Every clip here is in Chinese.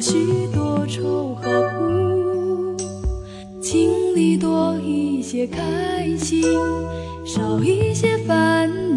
许多愁和苦，请你多一些开心，少一些烦恼。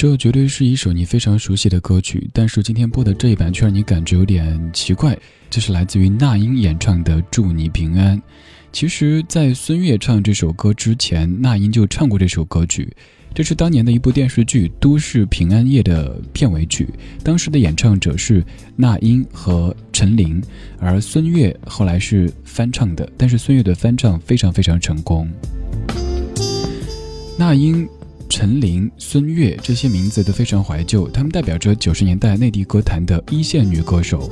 这绝对是一首你非常熟悉的歌曲，但是今天播的这一版却让你感觉有点奇怪。这是来自于那英演唱的《祝你平安》。其实，在孙悦唱这首歌之前，那英就唱过这首歌曲。这是当年的一部电视剧《都市平安夜》的片尾曲，当时的演唱者是那英和陈琳，而孙悦后来是翻唱的，但是孙悦的翻唱非常非常成功。那英。陈琳、孙悦这些名字都非常怀旧，他们代表着九十年代内地歌坛的一线女歌手。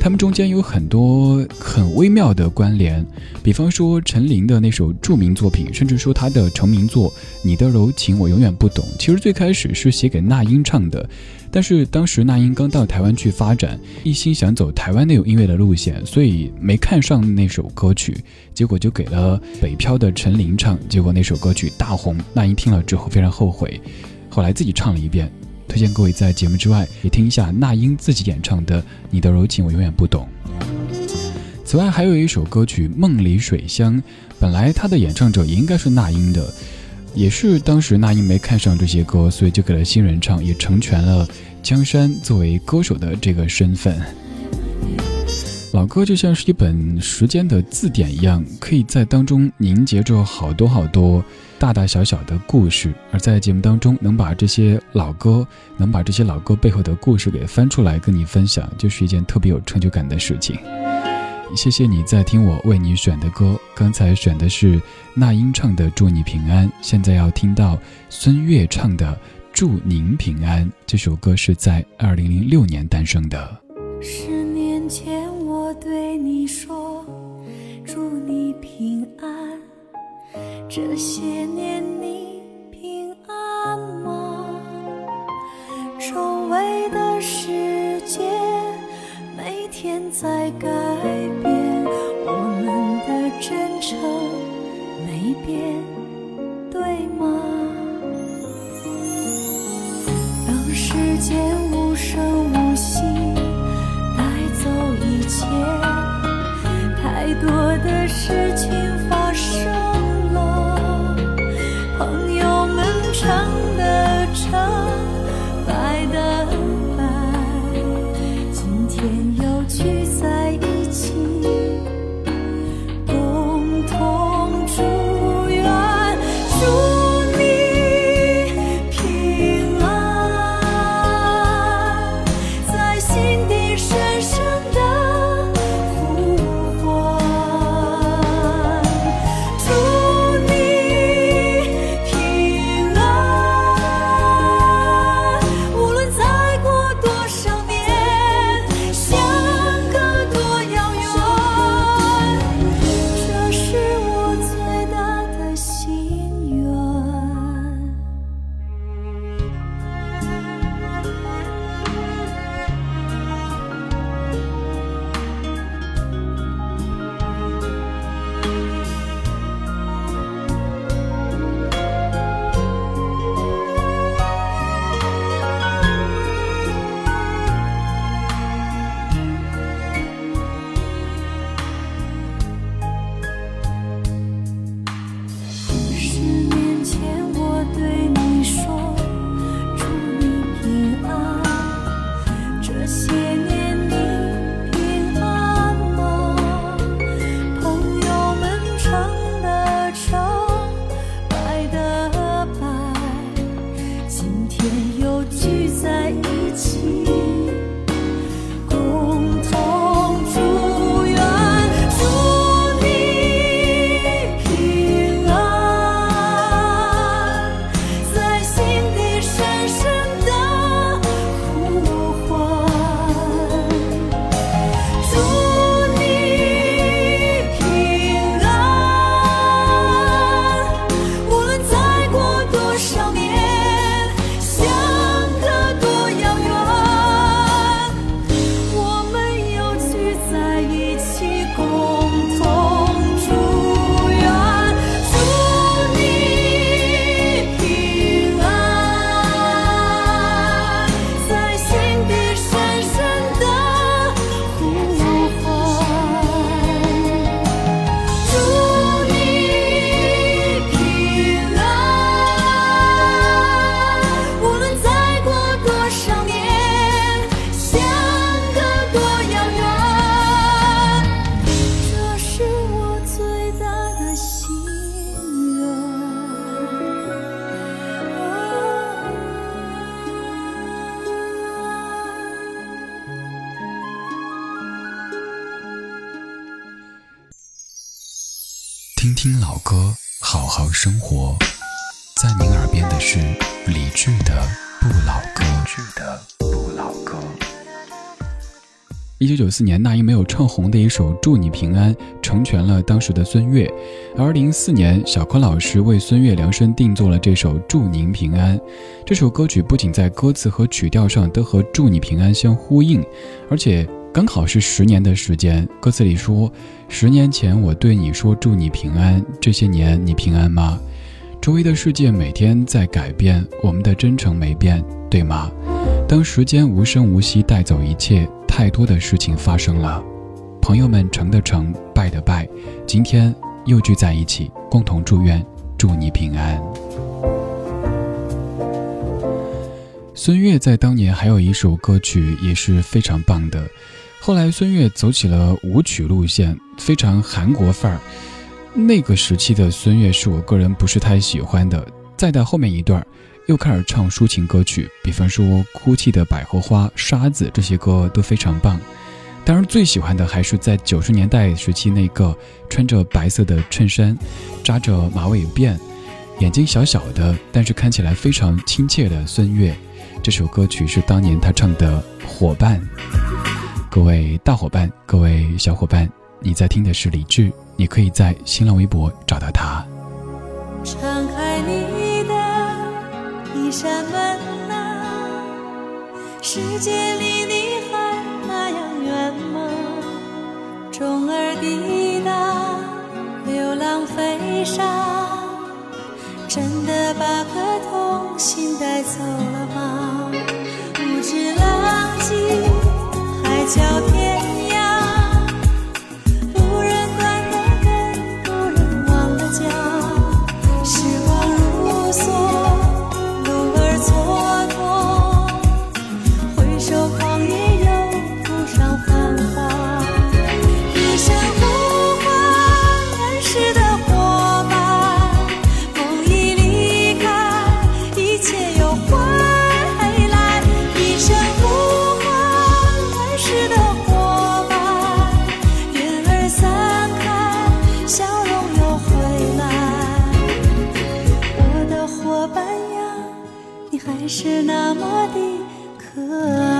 他们中间有很多很微妙的关联，比方说陈琳的那首著名作品，甚至说她的成名作《你的柔情我永远不懂》，其实最开始是写给那英唱的。但是当时那英刚到台湾去发展，一心想走台湾那种音乐的路线，所以没看上那首歌曲，结果就给了北漂的陈琳唱，结果那首歌曲大红。那英听了之后非常后悔，后来自己唱了一遍。推荐各位在节目之外也听一下那英自己演唱的《你的柔情我永远不懂》。此外还有一首歌曲《梦里水乡》，本来它的演唱者也应该是那英的。也是当时那英没看上这些歌，所以就给了新人唱，也成全了江山作为歌手的这个身份。老歌就像是一本时间的字典一样，可以在当中凝结着好多好多大大小小的故事。而在节目当中，能把这些老歌，能把这些老歌背后的故事给翻出来跟你分享，就是一件特别有成就感的事情。谢谢你在听我为你选的歌，刚才选的是那英唱的《祝你平安》，现在要听到孙悦唱的《祝您平安》。这首歌是在二零零六年诞生的。十年前我对你说祝你平安，这些年你平安吗？周围的世界每天在改。天对吗？当时间无声无息带走一切太多的事情听老歌，好好生活。在您耳边的是李志的《不老歌》。一九九四年，那英没有唱红的一首《祝你平安》，成全了当时的孙悦。而零四年，小柯老师为孙悦量身定做了这首《祝您平安》。这首歌曲不仅在歌词和曲调上都和“祝你平安”相呼应，而且刚好是十年的时间。歌词里说：“十年前我对你说祝你平安，这些年你平安吗？”周围的世界每天在改变，我们的真诚没变，对吗？当时间无声无息带走一切。太多的事情发生了，朋友们成的成，败的败，今天又聚在一起，共同祝愿，祝你平安。孙悦在当年还有一首歌曲也是非常棒的，后来孙悦走起了舞曲路线，非常韩国范儿。那个时期的孙悦是我个人不是太喜欢的。再到后面一段。又开始唱抒情歌曲，比方说《哭泣的百合花》《沙子》这些歌都非常棒。当然，最喜欢的还是在九十年代时期那个穿着白色的衬衫、扎着马尾辫、眼睛小小的，但是看起来非常亲切的孙悦。这首歌曲是当年他唱的《伙伴》。各位大伙伴，各位小伙伴，你在听的是李志，你可以在新浪微博找到他。敞开你的。一扇门啊，世界离你还那样远吗？钟儿滴答，流浪飞沙，真的把颗童心带走了吗？不知浪小天是那么的可爱。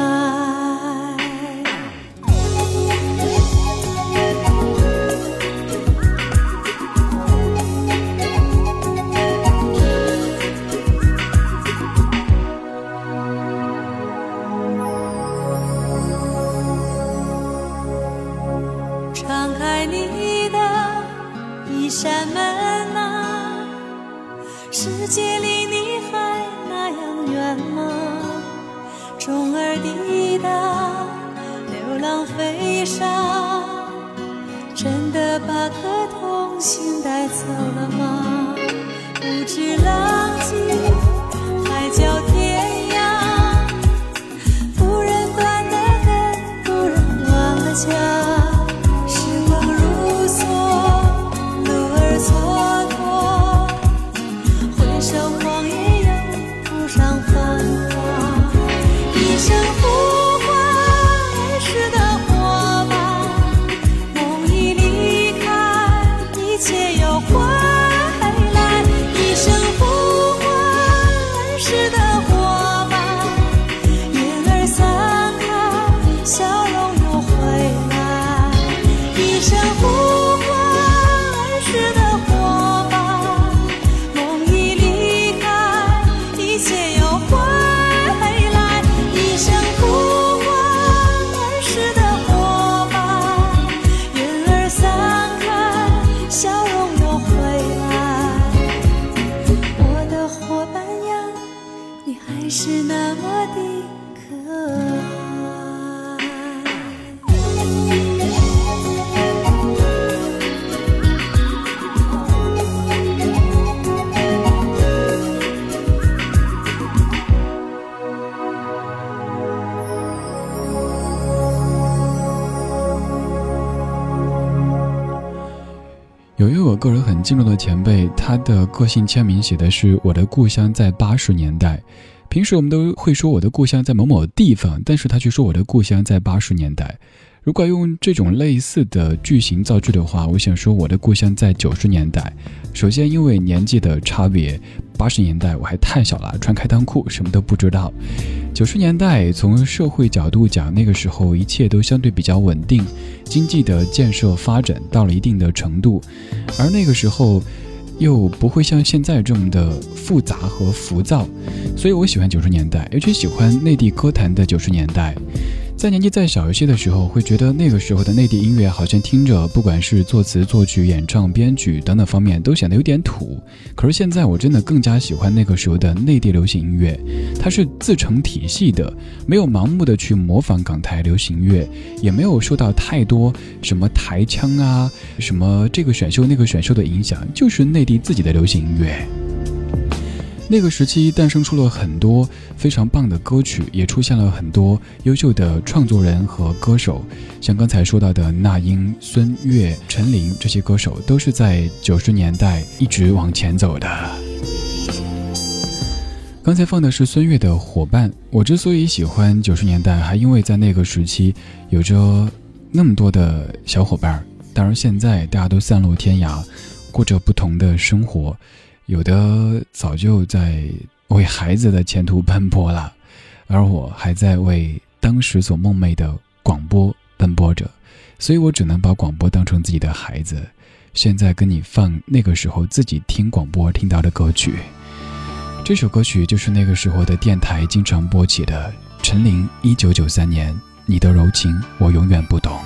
那颗童心带走了吗？不知浪迹敬重的前辈，他的个性签名写的是“我的故乡在八十年代”。平时我们都会说我的故乡在某某地方，但是他却说我的故乡在八十年代。如果用这种类似的句型造句的话，我想说我的故乡在九十年代。首先，因为年纪的差别，八十年代我还太小了，穿开裆裤，什么都不知道。九十年代从社会角度讲，那个时候一切都相对比较稳定，经济的建设发展到了一定的程度，而那个时候又不会像现在这么的复杂和浮躁，所以我喜欢九十年代，尤其喜欢内地歌坛的九十年代。在年纪再小一些的时候，会觉得那个时候的内地音乐好像听着，不管是作词、作曲、演唱、编曲等等方面，都显得有点土。可是现在，我真的更加喜欢那个时候的内地流行音乐，它是自成体系的，没有盲目的去模仿港台流行乐，也没有受到太多什么台腔啊、什么这个选秀那个选秀的影响，就是内地自己的流行音乐。那个时期诞生出了很多非常棒的歌曲，也出现了很多优秀的创作人和歌手，像刚才说到的那英、孙悦、陈琳这些歌手，都是在九十年代一直往前走的。刚才放的是孙悦的《伙伴》，我之所以喜欢九十年代，还因为在那个时期有着那么多的小伙伴。当然，现在大家都散落天涯，过着不同的生活。有的早就在为孩子的前途奔波了，而我还在为当时所梦寐的广播奔波着，所以我只能把广播当成自己的孩子。现在跟你放那个时候自己听广播听到的歌曲，这首歌曲就是那个时候的电台经常播起的陈琳一九九三年《你的柔情我永远不懂》。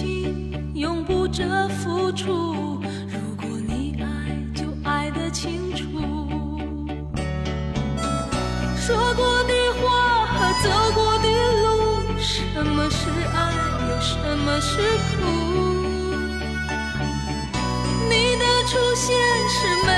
情永不着付出。如果你爱，就爱得清楚。说过的话和走过的路，什么是爱，又什么是苦？你的出现是美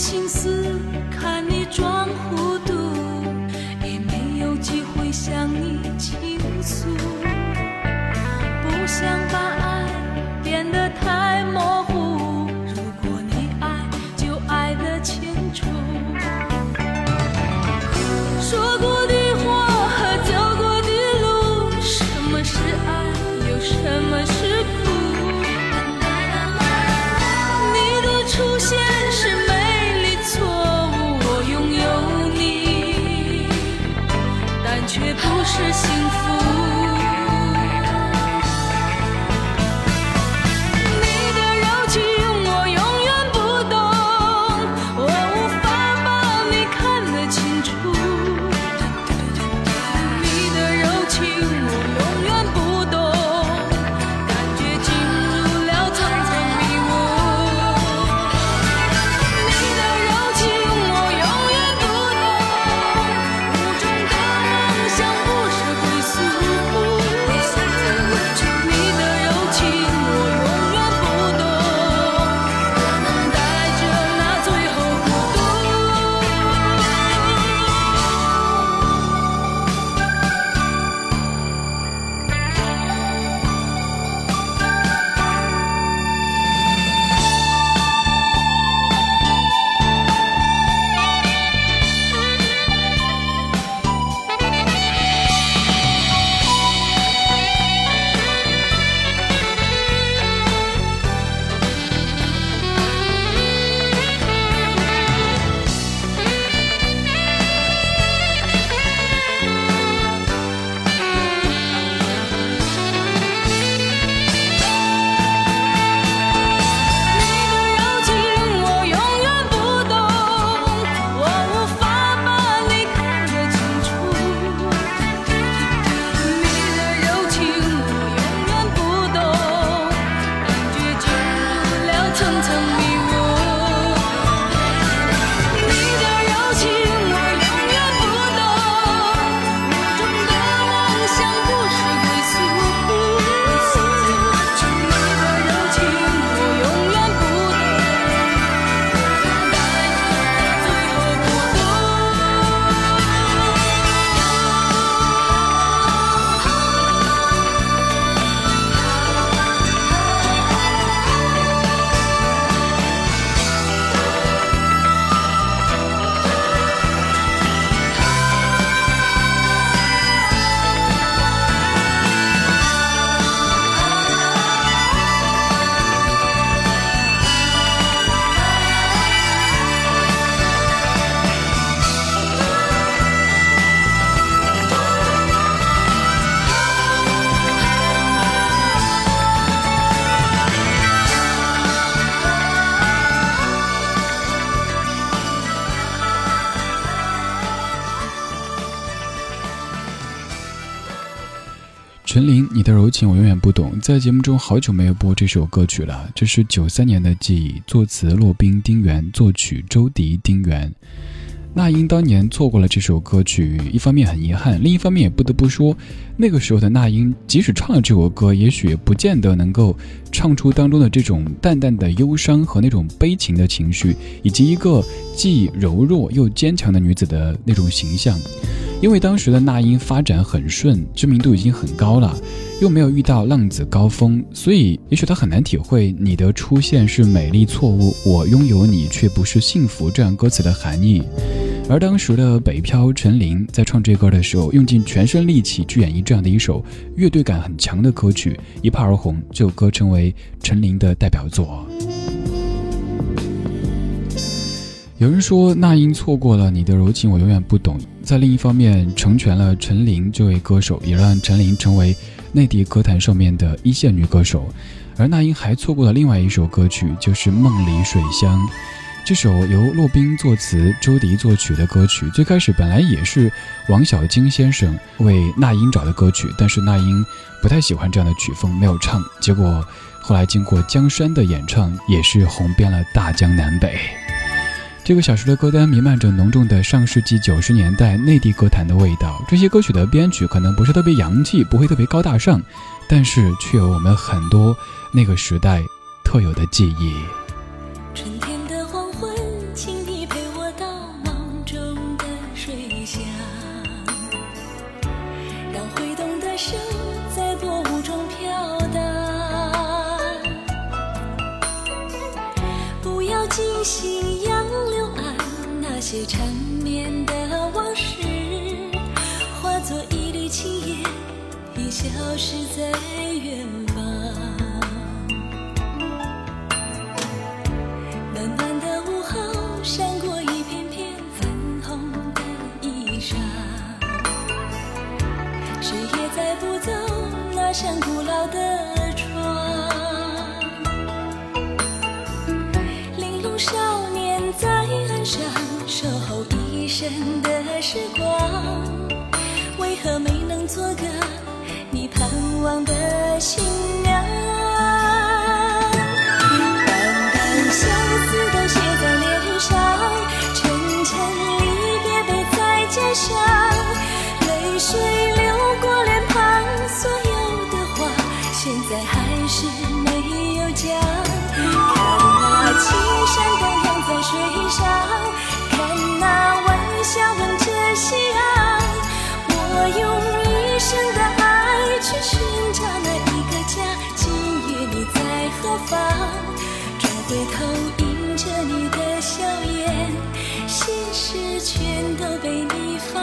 心思看你装糊涂。You. 陈琳，你的柔情我永远不懂。在节目中好久没有播这首歌曲了，这是九三年的记忆，作词骆宾、丁原，作曲周迪、丁原。那英当年错过了这首歌曲，一方面很遗憾，另一方面也不得不说，那个时候的那英即使唱了这首歌，也许不见得能够唱出当中的这种淡淡的忧伤和那种悲情的情绪，以及一个既柔弱又坚强的女子的那种形象。因为当时的那英发展很顺，知名度已经很高了，又没有遇到浪子高峰，所以也许她很难体会“你的出现是美丽错误，我拥有你却不是幸福”这样歌词的含义。而当时的北漂陈琳在唱这歌的时候，用尽全身力气去演绎这样的一首乐队感很强的歌曲，一炮而红，这首歌成为陈琳的代表作。有人说那英错过了你的柔情，我永远不懂。在另一方面，成全了陈琳这位歌手，也让陈琳成为内地歌坛上面的一线女歌手。而那英还错过了另外一首歌曲，就是《梦里水乡》。这首由骆宾作词、周迪作曲的歌曲，最开始本来也是王小晶先生为那英找的歌曲，但是那英不太喜欢这样的曲风，没有唱。结果后来经过江山的演唱，也是红遍了大江南北。这个小时的歌单弥漫着浓重的上世纪九十年代内地歌坛的味道。这些歌曲的编曲可能不是特别洋气，不会特别高大上，但是却有我们很多那个时代特有的记忆。声在薄雾中飘荡，不要惊醒杨柳岸那些缠绵的往事，化作一缕青烟，已消失在远像古老的窗。玲珑少年在岸上守候一生的时光，为何没能做个你盼望的新娘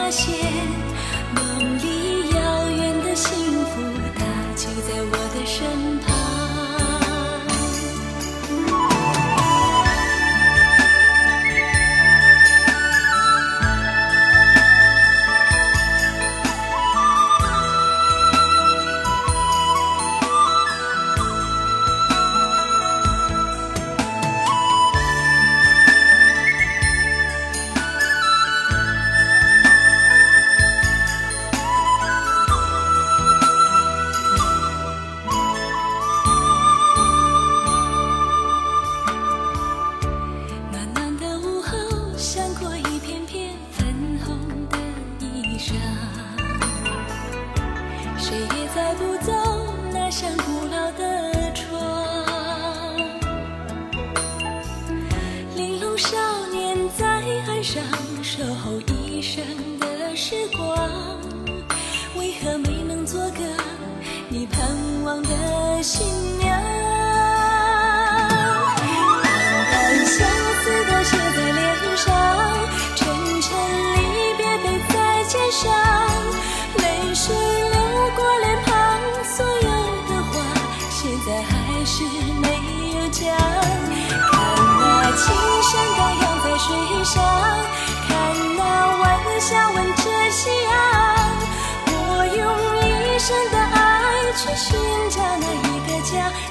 那些。望的新娘？家。